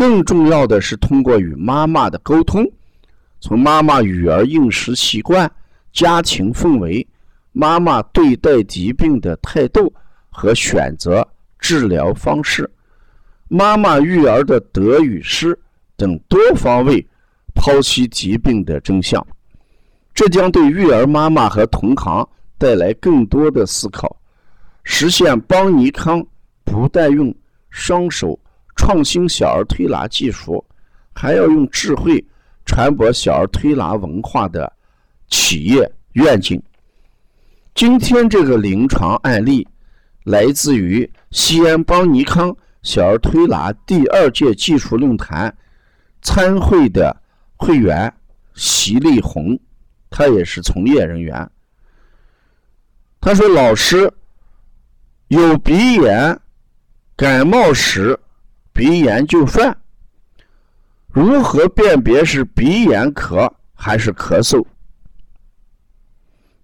更重要的是，通过与妈妈的沟通，从妈妈育儿饮食习惯、家庭氛围、妈妈对待疾病的态度和选择治疗方式、妈妈育儿的得与失等多方位剖析疾病的真相，这将对育儿妈妈和同行带来更多的思考，实现邦尼康不但用双手。创新小儿推拿技术，还要用智慧传播小儿推拿文化的企业愿景。今天这个临床案例来自于西安邦尼康小儿推拿第二届技术论坛参会的会员席丽红，他也是从业人员。他说：“老师，有鼻炎、感冒时。”鼻炎就犯，如何辨别是鼻炎咳还是咳嗽？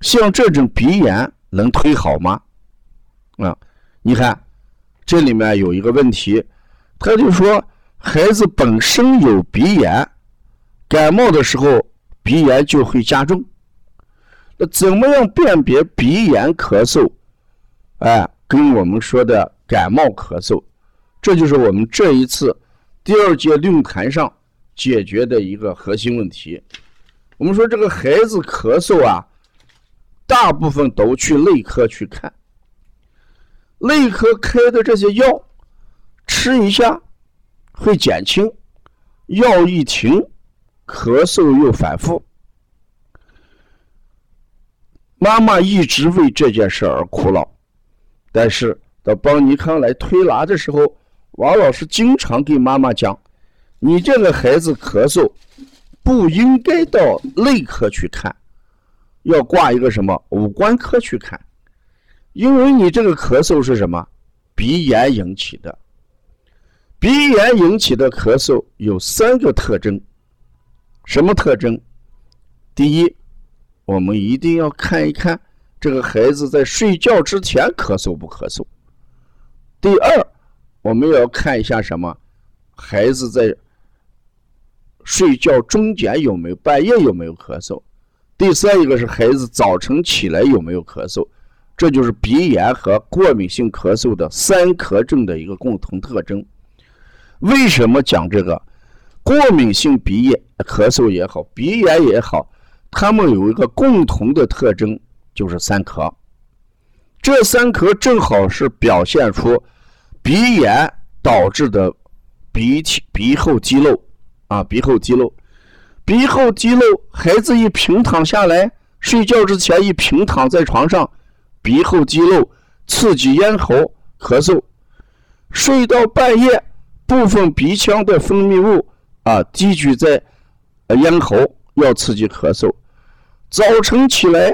像这种鼻炎能推好吗？啊，你看这里面有一个问题，他就说孩子本身有鼻炎，感冒的时候鼻炎就会加重。那怎么样辨别鼻炎咳嗽？哎，跟我们说的感冒咳嗽。这就是我们这一次第二届论坛上解决的一个核心问题。我们说这个孩子咳嗽啊，大部分都去内科去看，内科开的这些药吃一下会减轻，药一停，咳嗽又反复。妈妈一直为这件事而苦恼，但是到邦尼康来推拿的时候。王老师经常给妈妈讲：“你这个孩子咳嗽，不应该到内科去看，要挂一个什么五官科去看，因为你这个咳嗽是什么？鼻炎引起的。鼻炎引起的咳嗽有三个特征，什么特征？第一，我们一定要看一看这个孩子在睡觉之前咳嗽不咳嗽。第二。”我们要看一下什么？孩子在睡觉中间有没有半夜有没有咳嗽？第三一个是孩子早晨起来有没有咳嗽？这就是鼻炎和过敏性咳嗽的三咳症的一个共同特征。为什么讲这个？过敏性鼻炎咳嗽也好，鼻炎也好，他们有一个共同的特征，就是三咳。这三咳正好是表现出。鼻炎导致的鼻涕、鼻后肌漏啊，鼻后肌漏，鼻后肌漏，孩子一平躺下来，睡觉之前一平躺在床上，鼻后肌漏刺激咽喉咳嗽，睡到半夜，部分鼻腔的分泌物啊积聚在咽喉，要刺激咳嗽，早晨起来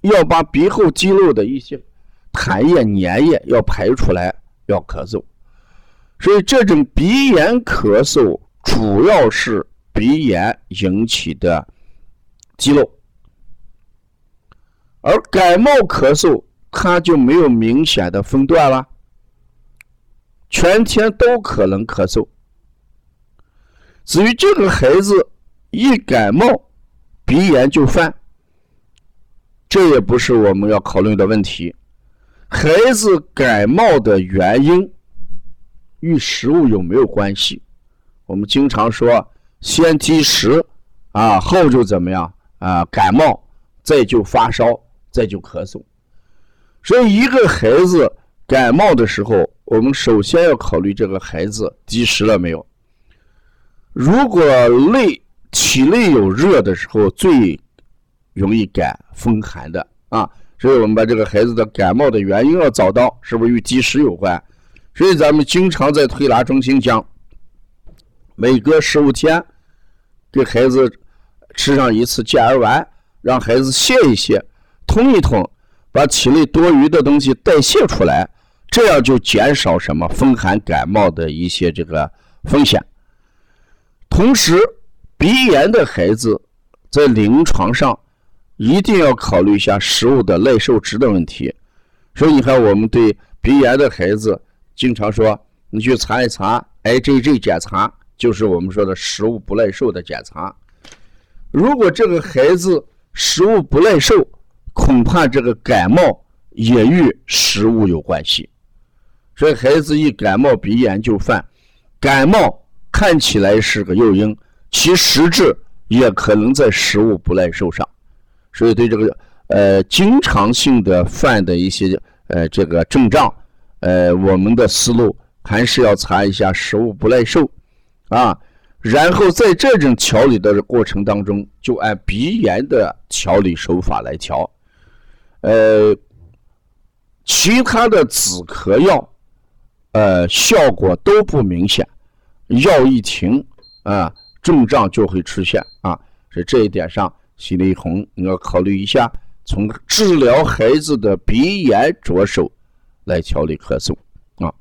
要把鼻后肌漏的一些痰液、粘液要排出来。要咳嗽，所以这种鼻炎咳嗽主要是鼻炎引起的肌肉，而感冒咳嗽它就没有明显的分段了，全天都可能咳嗽。至于这个孩子一感冒鼻炎就犯，这也不是我们要考虑的问题。孩子感冒的原因与食物有没有关系？我们经常说，先积食啊，后就怎么样啊？感冒，再就发烧，再就咳嗽。所以，一个孩子感冒的时候，我们首先要考虑这个孩子积食了没有。如果内体内有热的时候，最容易感风寒的啊。所以我们把这个孩子的感冒的原因要找到，是不是与积食有关？所以咱们经常在推拿中心讲，每隔十五天给孩子吃上一次健儿丸，让孩子歇一歇，通一通，把体内多余的东西代谢出来，这样就减少什么风寒感冒的一些这个风险。同时，鼻炎的孩子在临床上一定要考虑一下食物的耐受值的问题。所以你看，我们对鼻炎的孩子经常说，你去查一查 IgG 检查。就是我们说的食物不耐受的检查。如果这个孩子食物不耐受，恐怕这个感冒也与食物有关系。所以孩子一感冒鼻炎就犯，感冒看起来是个诱因，其实质也可能在食物不耐受上。所以对这个呃经常性的犯的一些呃这个症状，呃我们的思路还是要查一下食物不耐受。啊，然后在这种调理的过程当中，就按鼻炎的调理手法来调。呃，其他的止咳药，呃，效果都不明显，药一停，啊，症状就会出现啊。所以这一点上，心里红你要考虑一下，从治疗孩子的鼻炎着手来调理咳嗽啊。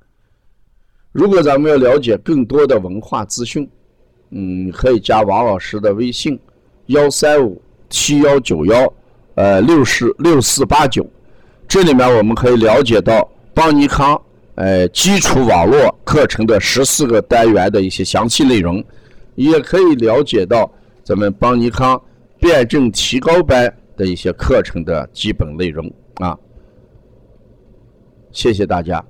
如果咱们要了解更多的文化资讯，嗯，可以加王老师的微信：幺三五七幺九幺呃六四六四八九。这里面我们可以了解到邦尼康呃基础网络课程的十四个单元的一些详细内容，也可以了解到咱们邦尼康辩证提高班的一些课程的基本内容啊。谢谢大家。